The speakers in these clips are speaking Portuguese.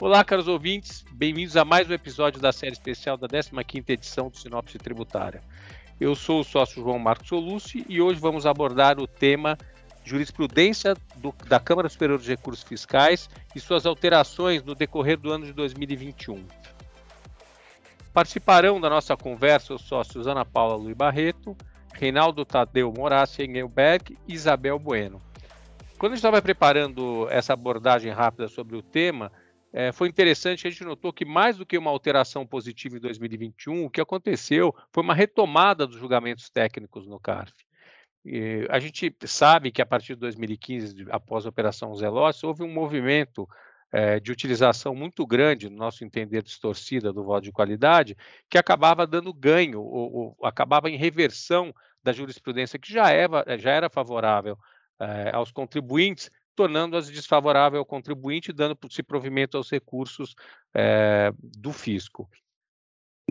Olá, caros ouvintes, bem-vindos a mais um episódio da série especial da 15ª edição do Sinopse Tributária. Eu sou o sócio João Marcos Solucci e hoje vamos abordar o tema jurisprudência do, da Câmara Superior de Recursos Fiscais e suas alterações no decorrer do ano de 2021. Participarão da nossa conversa os sócios Ana Paula Luiz Barreto, Reinaldo Tadeu Moraes Engelberg e Isabel Bueno. Quando a gente estava preparando essa abordagem rápida sobre o tema, é, foi interessante, a gente notou que mais do que uma alteração positiva em 2021, o que aconteceu foi uma retomada dos julgamentos técnicos no CARF. E a gente sabe que a partir de 2015, após a Operação Zelotes, houve um movimento é, de utilização muito grande, no nosso entender distorcida, do voto de qualidade, que acabava dando ganho, ou, ou acabava em reversão da jurisprudência que já era, já era favorável é, aos contribuintes, tornando-as desfavorável ao contribuinte, dando-se provimento aos recursos é, do fisco.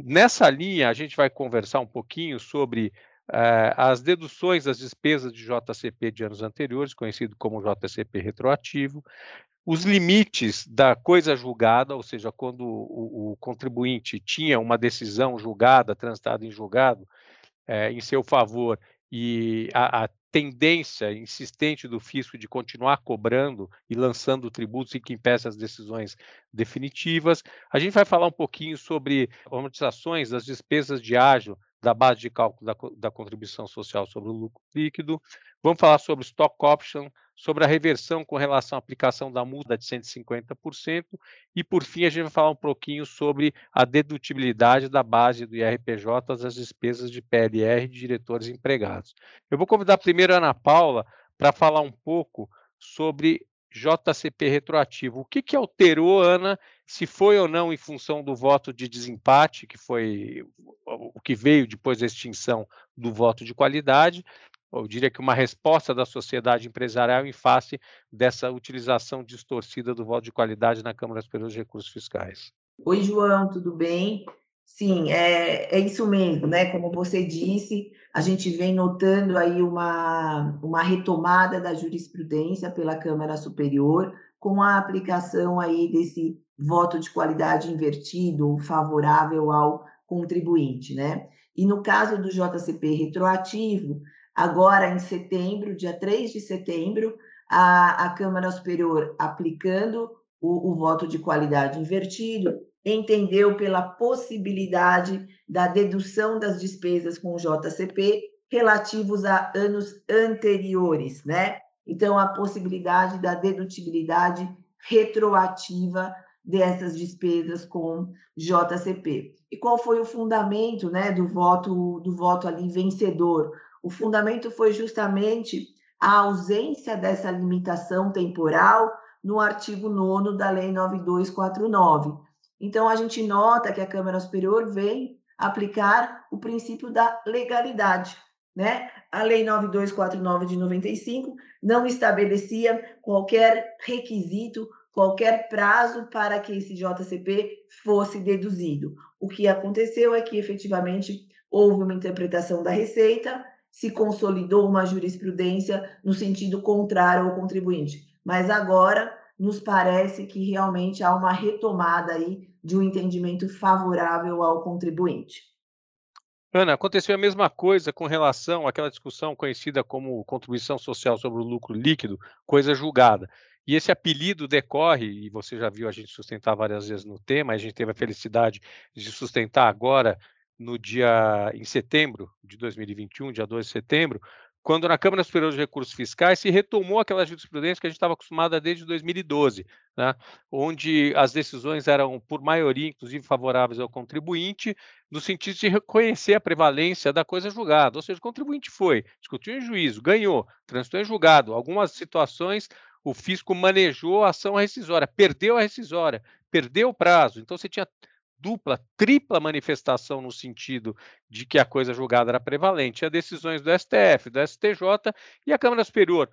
Nessa linha, a gente vai conversar um pouquinho sobre é, as deduções das despesas de JCP de anos anteriores, conhecido como JCP retroativo, os limites da coisa julgada, ou seja, quando o, o contribuinte tinha uma decisão julgada, transitada em julgado, é, em seu favor, e a, a tendência insistente do fisco de continuar cobrando e lançando tributos e que impeça as decisões definitivas. A gente vai falar um pouquinho sobre amortizações das despesas de ágio da base de cálculo da, da contribuição social sobre o lucro líquido. Vamos falar sobre stock option, sobre a reversão com relação à aplicação da multa de 150%, e por fim a gente vai falar um pouquinho sobre a dedutibilidade da base do IRPJ das despesas de PLR de diretores empregados. Eu vou convidar primeiro a Ana Paula para falar um pouco sobre JCP retroativo. O que, que alterou, Ana, se foi ou não em função do voto de desempate, que foi o que veio depois da extinção do voto de qualidade, eu diria que uma resposta da sociedade empresarial em face dessa utilização distorcida do voto de qualidade na Câmara Superior de Recursos Fiscais. Oi, João, tudo bem? Sim, é, é isso mesmo, né? Como você disse, a gente vem notando aí uma, uma retomada da jurisprudência pela Câmara Superior com a aplicação aí desse voto de qualidade invertido, favorável ao contribuinte, né? E no caso do JCP retroativo, Agora, em setembro, dia 3 de setembro, a, a Câmara Superior, aplicando o, o voto de qualidade invertido, entendeu pela possibilidade da dedução das despesas com o JCP relativos a anos anteriores, né? Então, a possibilidade da dedutibilidade retroativa dessas despesas com JCP. E qual foi o fundamento, né, do voto do voto ali vencedor? O fundamento foi justamente a ausência dessa limitação temporal no artigo 9 da Lei 9249. Então, a gente nota que a Câmara Superior vem aplicar o princípio da legalidade. Né? A Lei 9249 de 95 não estabelecia qualquer requisito, qualquer prazo para que esse JCP fosse deduzido. O que aconteceu é que efetivamente houve uma interpretação da Receita se consolidou uma jurisprudência no sentido contrário ao contribuinte. Mas agora nos parece que realmente há uma retomada aí de um entendimento favorável ao contribuinte. Ana, aconteceu a mesma coisa com relação àquela discussão conhecida como contribuição social sobre o lucro líquido, coisa julgada. E esse apelido decorre, e você já viu a gente sustentar várias vezes no tema, a gente teve a felicidade de sustentar agora no dia em setembro de 2021, dia 2 de setembro, quando na Câmara Superior de Recursos Fiscais se retomou aquela jurisprudência que a gente estava acostumado desde 2012, né, onde as decisões eram, por maioria, inclusive favoráveis ao contribuinte, no sentido de reconhecer a prevalência da coisa julgada. Ou seja, o contribuinte foi, discutiu em juízo, ganhou, transitou em julgado. Algumas situações o fisco manejou a ação rescisória, perdeu a rescisória, perdeu o prazo. Então você tinha dupla, tripla manifestação no sentido de que a coisa julgada era prevalente. As decisões do STF, do STJ e a Câmara Superior,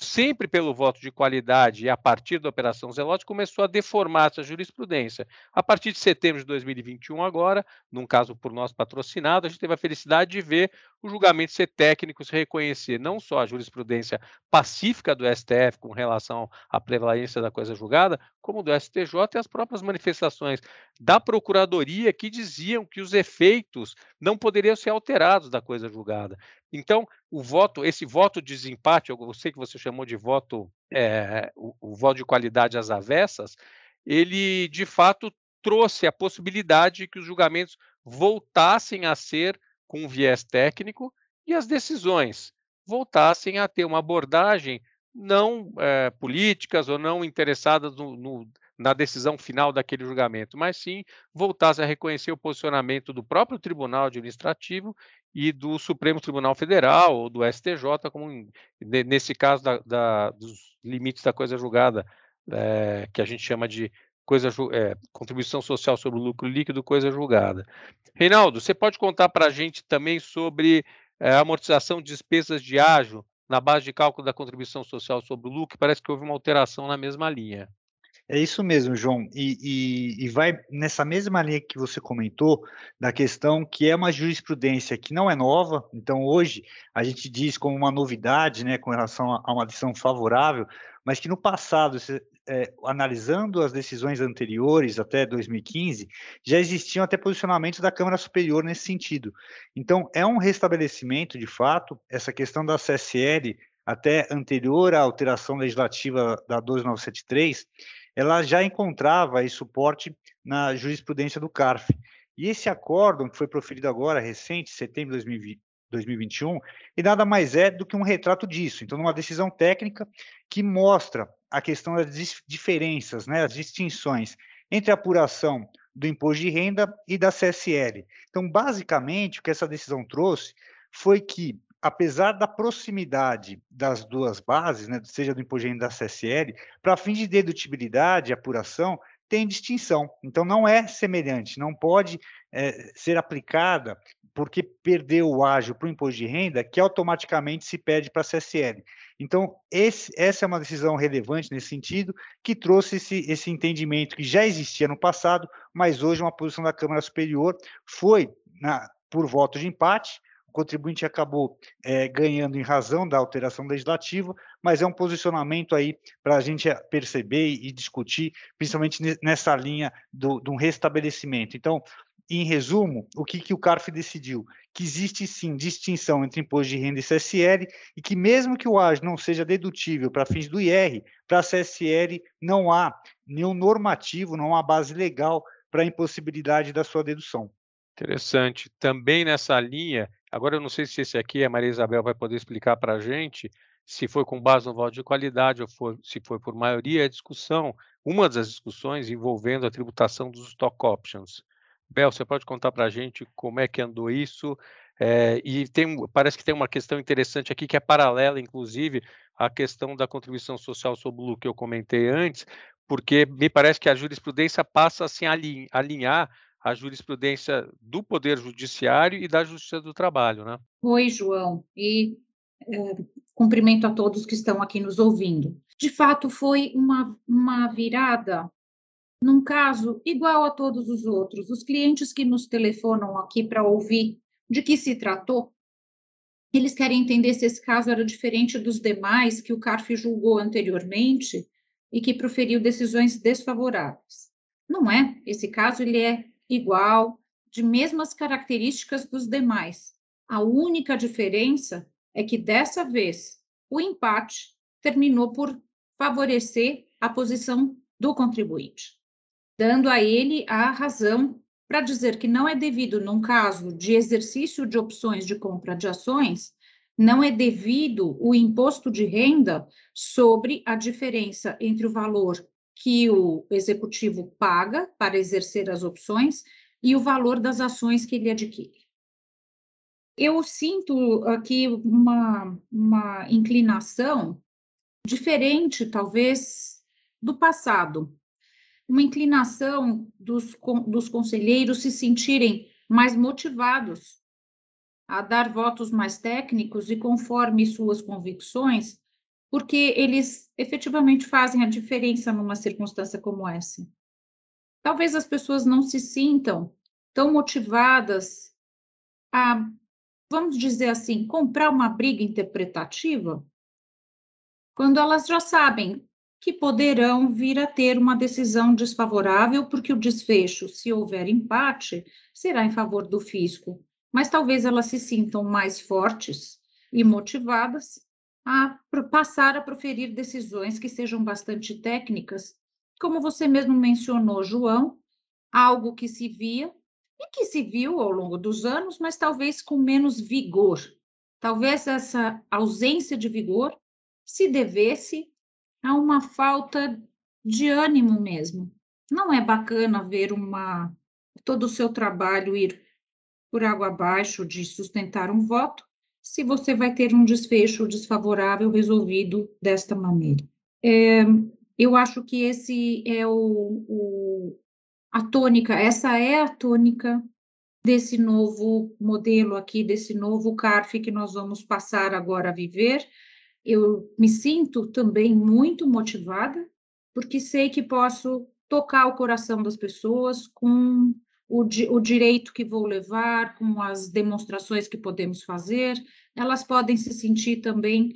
sempre pelo voto de qualidade e a partir da Operação Zelote, começou a deformar essa jurisprudência. A partir de setembro de 2021, agora, num caso por nós patrocinado, a gente teve a felicidade de ver o julgamento ser técnico, se reconhecer não só a jurisprudência pacífica do STF com relação à prevalência da coisa julgada, como do STJ e as próprias manifestações da Procuradoria que diziam que os efeitos não poderiam ser alterados da coisa julgada. Então, o voto, esse voto de desempate, eu sei que você chamou de voto, é, o, o voto de qualidade às avessas, ele de fato trouxe a possibilidade de que os julgamentos voltassem a ser com viés técnico e as decisões voltassem a ter uma abordagem não é, políticas ou não interessadas no, no, na decisão final daquele julgamento, mas sim voltassem a reconhecer o posicionamento do próprio Tribunal Administrativo e do Supremo Tribunal Federal ou do STJ, como nesse caso da, da, dos limites da coisa julgada, é, que a gente chama de coisa é, contribuição social sobre o lucro líquido, coisa julgada. Reinaldo, você pode contar para a gente também sobre é, amortização de despesas de ágio na base de cálculo da contribuição social sobre o lucro? Parece que houve uma alteração na mesma linha. É isso mesmo, João. E, e, e, vai nessa mesma linha que você comentou, da questão que é uma jurisprudência que não é nova. Então, hoje, a gente diz como uma novidade, né, com relação a, a uma decisão favorável, mas que no passado, é, analisando as decisões anteriores, até 2015, já existiam até posicionamentos da Câmara Superior nesse sentido. Então, é um restabelecimento, de fato, essa questão da CSL, até anterior à alteração legislativa da 12973, ela já encontrava aí suporte na jurisprudência do CARF. E esse acórdão, que foi proferido agora, recente, setembro de 2020, 2021, e nada mais é do que um retrato disso. Então, uma decisão técnica que mostra a questão das diferenças, né, as distinções entre a apuração do imposto de renda e da CSL. Então, basicamente, o que essa decisão trouxe foi que, apesar da proximidade das duas bases, né, seja do imposto de renda da CSL, para fins de dedutibilidade e apuração, tem distinção. Então, não é semelhante, não pode é, ser aplicada porque perdeu o ágio para o imposto de renda, que automaticamente se pede para a CSL. Então, esse, essa é uma decisão relevante nesse sentido, que trouxe esse, esse entendimento que já existia no passado, mas hoje uma posição da Câmara Superior foi na, por voto de empate, o contribuinte acabou é, ganhando em razão da alteração legislativa, mas é um posicionamento aí para a gente perceber e discutir, principalmente nessa linha do, de um restabelecimento. Então, em resumo, o que, que o CARF decidiu? Que existe sim distinção entre imposto de renda e CSL e que mesmo que o AGE não seja dedutível para fins do IR, para a CSL não há nenhum normativo, não há base legal para a impossibilidade da sua dedução. Interessante. Também nessa linha, agora eu não sei se esse aqui a Maria Isabel vai poder explicar para a gente, se foi com base no voto de qualidade ou for, se foi por maioria, a discussão, uma das discussões envolvendo a tributação dos stock options. Bel, você pode contar para a gente como é que andou isso? É, e tem, parece que tem uma questão interessante aqui que é paralela, inclusive, à questão da contribuição social sobre o que eu comentei antes, porque me parece que a jurisprudência passa a se alinhar à jurisprudência do Poder Judiciário e da Justiça do Trabalho, né? Oi, João, e é, cumprimento a todos que estão aqui nos ouvindo. De fato, foi uma, uma virada num caso igual a todos os outros, os clientes que nos telefonam aqui para ouvir de que se tratou, eles querem entender se esse caso era diferente dos demais que o CARF julgou anteriormente e que proferiu decisões desfavoráveis. Não é. Esse caso ele é igual, de mesmas características dos demais. A única diferença é que dessa vez o empate terminou por favorecer a posição do contribuinte dando a ele a razão para dizer que não é devido, num caso de exercício de opções de compra de ações, não é devido o imposto de renda sobre a diferença entre o valor que o executivo paga para exercer as opções e o valor das ações que ele adquire. Eu sinto aqui uma, uma inclinação diferente, talvez, do passado, uma inclinação dos, dos conselheiros se sentirem mais motivados a dar votos mais técnicos e conforme suas convicções, porque eles efetivamente fazem a diferença numa circunstância como essa. Talvez as pessoas não se sintam tão motivadas a vamos dizer assim, comprar uma briga interpretativa quando elas já sabem que poderão vir a ter uma decisão desfavorável, porque o desfecho, se houver empate, será em favor do fisco. Mas talvez elas se sintam mais fortes e motivadas a passar a proferir decisões que sejam bastante técnicas, como você mesmo mencionou, João, algo que se via e que se viu ao longo dos anos, mas talvez com menos vigor. Talvez essa ausência de vigor se devesse a uma falta de ânimo mesmo. Não é bacana ver uma todo o seu trabalho ir por água abaixo de sustentar um voto, se você vai ter um desfecho desfavorável resolvido desta maneira. É, eu acho que esse é o, o, a tônica, essa é a tônica desse novo modelo aqui, desse novo CARF que nós vamos passar agora a viver, eu me sinto também muito motivada, porque sei que posso tocar o coração das pessoas com o, o direito que vou levar, com as demonstrações que podemos fazer, elas podem se sentir também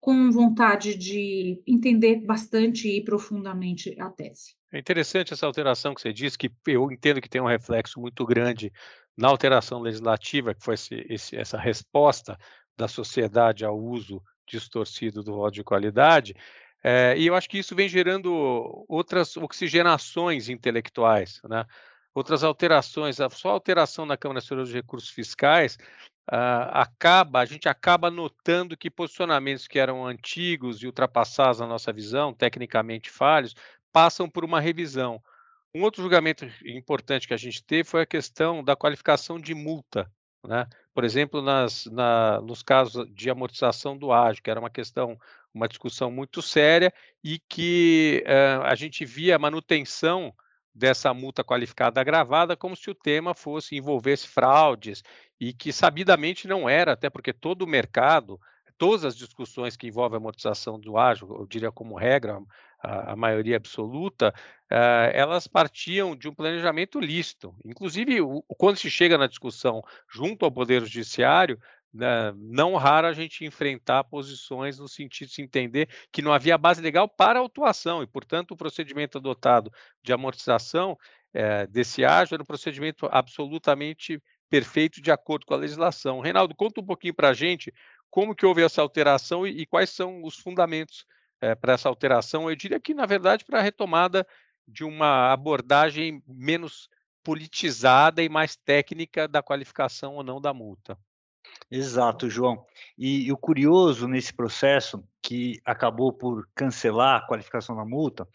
com vontade de entender bastante e profundamente a tese. É interessante essa alteração que você disse, que eu entendo que tem um reflexo muito grande na alteração legislativa, que foi esse, esse, essa resposta da sociedade ao uso distorcido do voto de qualidade, é, e eu acho que isso vem gerando outras oxigenações intelectuais, né? outras alterações. A só alteração na Câmara Nacional de Recursos Fiscais uh, acaba, a gente acaba notando que posicionamentos que eram antigos e ultrapassados na nossa visão, tecnicamente falhos, passam por uma revisão. Um outro julgamento importante que a gente teve foi a questão da qualificação de multa. Né? Por exemplo, nas, na, nos casos de amortização do ágio, que era uma questão, uma discussão muito séria e que uh, a gente via a manutenção dessa multa qualificada agravada como se o tema fosse envolvesse fraudes e que sabidamente não era, até porque todo o mercado, todas as discussões que envolvem amortização do ágio, eu diria como regra, a, a maioria absoluta, uh, elas partiam de um planejamento lícito. Inclusive, o, quando se chega na discussão junto ao Poder Judiciário, né, não raro a gente enfrentar posições no sentido de se entender que não havia base legal para a autuação e, portanto, o procedimento adotado de amortização é, desse ágio era um procedimento absolutamente perfeito de acordo com a legislação. Reinaldo, conta um pouquinho para a gente como que houve essa alteração e, e quais são os fundamentos é, para essa alteração. Eu diria que, na verdade, para a retomada de uma abordagem menos politizada e mais técnica da qualificação ou não da multa. Exato, João. E, e, o curioso nesse processo, que acabou por cancelar a qualificação da multa,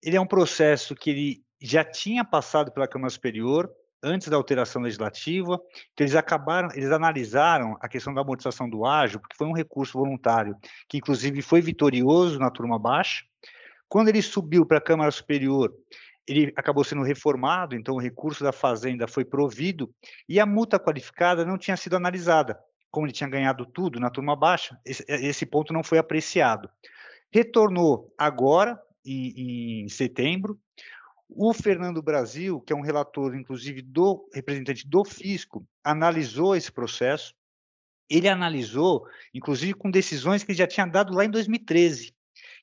ele é um processo que ele já tinha passado pela Câmara Superior antes da alteração legislativa, então eles acabaram, eles analisaram a questão da amortização do ágio, porque foi um recurso voluntário, que inclusive foi vitorioso na turma baixa. Quando ele subiu para a Câmara Superior, ele acabou sendo reformado, então o recurso da Fazenda foi provido e a multa qualificada não tinha sido analisada. Como ele tinha ganhado tudo na turma baixa, esse, esse ponto não foi apreciado. Retornou agora, em, em setembro, o Fernando Brasil, que é um relator, inclusive, do representante do fisco, analisou esse processo. Ele analisou, inclusive, com decisões que ele já tinha dado lá em 2013,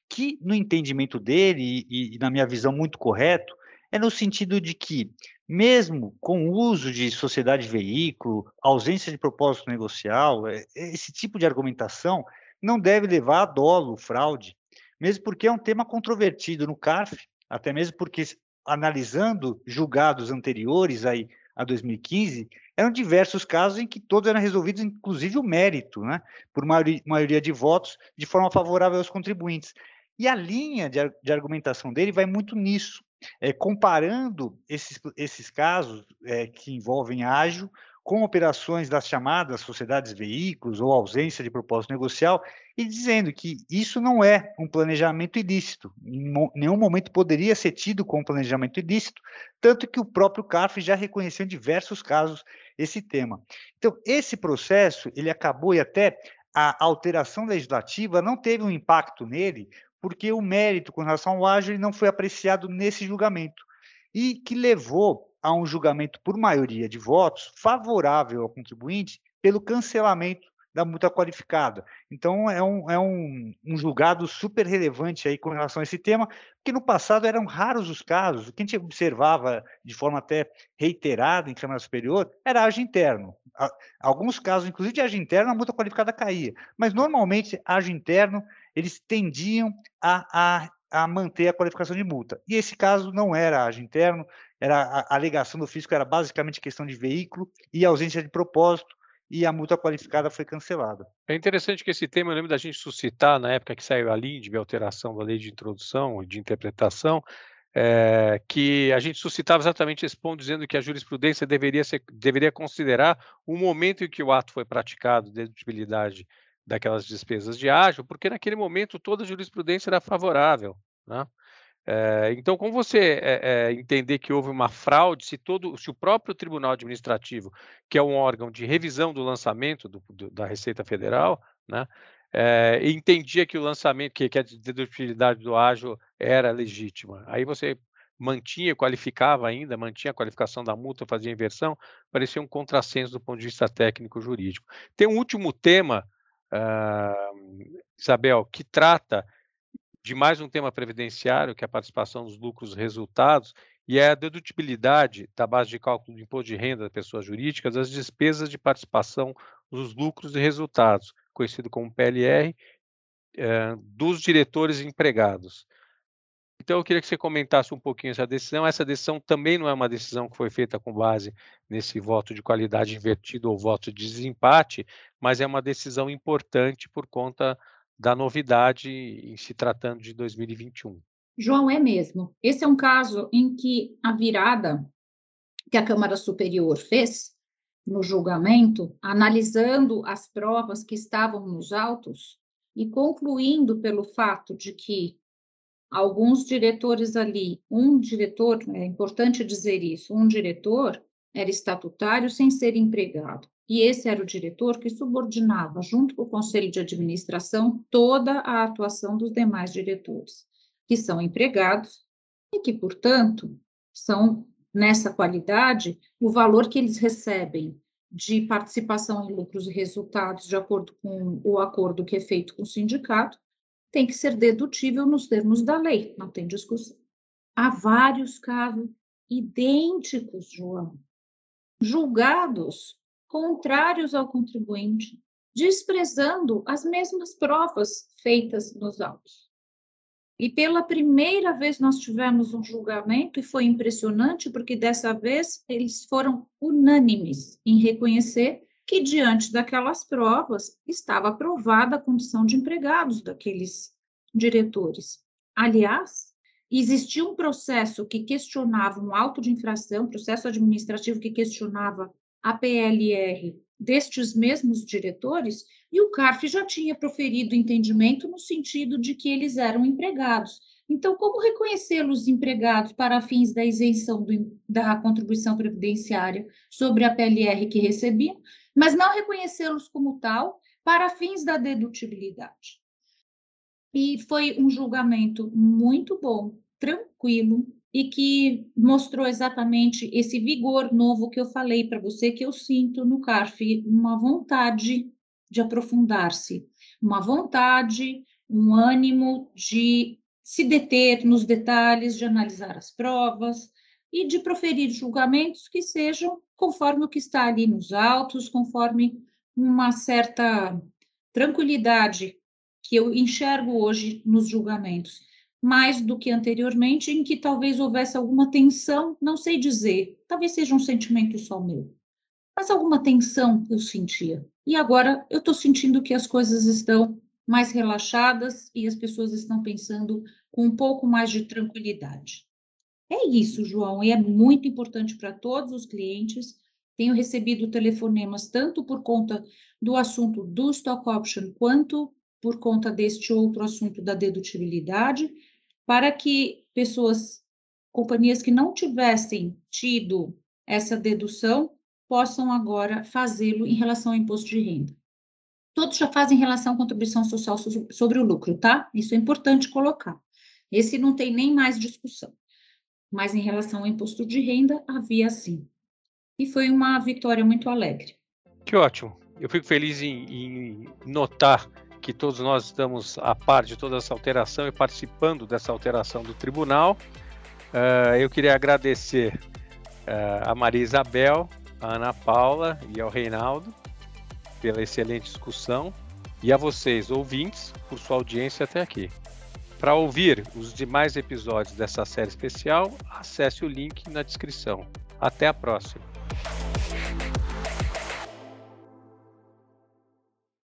que, no entendimento dele, e, e na minha visão muito correto, é no sentido de que, mesmo com o uso de sociedade de veículo, ausência de propósito negocial, é, esse tipo de argumentação não deve levar a dolo, fraude, mesmo porque é um tema controvertido no CARF, até mesmo porque analisando julgados anteriores aí a 2015, eram diversos casos em que todos eram resolvidos, inclusive o mérito, né, por maioria, de votos, de forma favorável aos contribuintes. E a linha de, de argumentação dele vai muito nisso, é, comparando esses, esses casos é, que envolvem ágio com operações das chamadas sociedades veículos ou ausência de propósito negocial, e dizendo que isso não é um planejamento ilícito, em nenhum momento poderia ser tido como planejamento ilícito, tanto que o próprio CARF já reconheceu em diversos casos esse tema. Então, esse processo, ele acabou e até a alteração legislativa não teve um impacto nele, porque o mérito com relação ao ágil não foi apreciado nesse julgamento, e que levou a um julgamento por maioria de votos favorável ao contribuinte pelo cancelamento da multa qualificada. Então, é um, é um, um julgado super relevante aí com relação a esse tema, porque no passado eram raros os casos, o que a gente observava de forma até reiterada em Câmara Superior era age interno. Alguns casos, inclusive de age interno, a multa qualificada caía, mas normalmente age interno, eles tendiam a, a a manter a qualificação de multa. E esse caso não era age interno, era a, alegação do fisco era basicamente questão de veículo e ausência de propósito, e a multa qualificada foi cancelada. É interessante que esse tema, eu lembro da gente suscitar, na época que saiu a LINDB, a alteração da lei de introdução e de interpretação, é, que a gente suscitava exatamente esse ponto, dizendo que a jurisprudência deveria, ser, deveria considerar o momento em que o ato foi praticado, dedutíbilidade daquelas despesas de ágio, porque naquele momento toda a jurisprudência era favorável. Né? É, então, como você é, é, entender que houve uma fraude, se todo, se o próprio Tribunal Administrativo, que é um órgão de revisão do lançamento do, do, da Receita Federal, né, entendia que o lançamento, que, que a dedutibilidade do ágio era legítima, aí você mantinha, qualificava ainda, mantinha a qualificação da multa, fazia inversão, parecia um contrassenso do ponto de vista técnico-jurídico. Tem um último tema, uh, Isabel, que trata de mais um tema previdenciário, que é a participação dos lucros resultados, e é a dedutibilidade da base de cálculo do imposto de renda das pessoas jurídicas das despesas de participação dos lucros e resultados, conhecido como PLR, eh, dos diretores empregados. Então, eu queria que você comentasse um pouquinho essa decisão. Essa decisão também não é uma decisão que foi feita com base nesse voto de qualidade invertido ou voto de desempate, mas é uma decisão importante por conta da novidade em se tratando de 2021. João, é mesmo. Esse é um caso em que a virada que a Câmara Superior fez no julgamento, analisando as provas que estavam nos autos e concluindo pelo fato de que alguns diretores ali, um diretor, é importante dizer isso, um diretor era estatutário sem ser empregado. E esse era o diretor que subordinava, junto com o conselho de administração, toda a atuação dos demais diretores, que são empregados e que, portanto, são, nessa qualidade, o valor que eles recebem de participação em lucros e resultados, de acordo com o acordo que é feito com o sindicato, tem que ser dedutível nos termos da lei, não tem discussão. Há vários casos idênticos, João, julgados contrários ao contribuinte, desprezando as mesmas provas feitas nos autos. E pela primeira vez nós tivemos um julgamento e foi impressionante porque dessa vez eles foram unânimes em reconhecer que diante daquelas provas estava aprovada a condição de empregados daqueles diretores. Aliás, existia um processo que questionava um auto de infração, processo administrativo que questionava a PLR destes mesmos diretores, e o CARF já tinha proferido entendimento no sentido de que eles eram empregados. Então, como reconhecê-los empregados para fins da isenção do, da contribuição previdenciária sobre a PLR que recebiam, mas não reconhecê-los como tal para fins da dedutibilidade? E foi um julgamento muito bom, tranquilo, e que mostrou exatamente esse vigor novo que eu falei para você, que eu sinto no CARF, uma vontade de aprofundar-se, uma vontade, um ânimo de se deter nos detalhes, de analisar as provas e de proferir julgamentos que sejam conforme o que está ali nos autos, conforme uma certa tranquilidade que eu enxergo hoje nos julgamentos mais do que anteriormente, em que talvez houvesse alguma tensão, não sei dizer, talvez seja um sentimento só meu, mas alguma tensão eu sentia. E agora eu estou sentindo que as coisas estão mais relaxadas e as pessoas estão pensando com um pouco mais de tranquilidade. É isso, João, e é muito importante para todos os clientes. Tenho recebido telefonemas tanto por conta do assunto do stock option quanto por conta deste outro assunto da dedutibilidade para que pessoas, companhias que não tivessem tido essa dedução, possam agora fazê-lo em relação ao imposto de renda. Todos já fazem relação à contribuição social sobre o lucro, tá? Isso é importante colocar. Esse não tem nem mais discussão. Mas em relação ao imposto de renda, havia sim. E foi uma vitória muito alegre. Que ótimo. eu fico feliz em, em, notar que todos nós estamos a par de toda essa alteração e participando dessa alteração do tribunal. Uh, eu queria agradecer uh, a Maria Isabel, a Ana Paula e ao Reinaldo pela excelente discussão e a vocês, ouvintes, por sua audiência até aqui. Para ouvir os demais episódios dessa série especial, acesse o link na descrição. Até a próxima!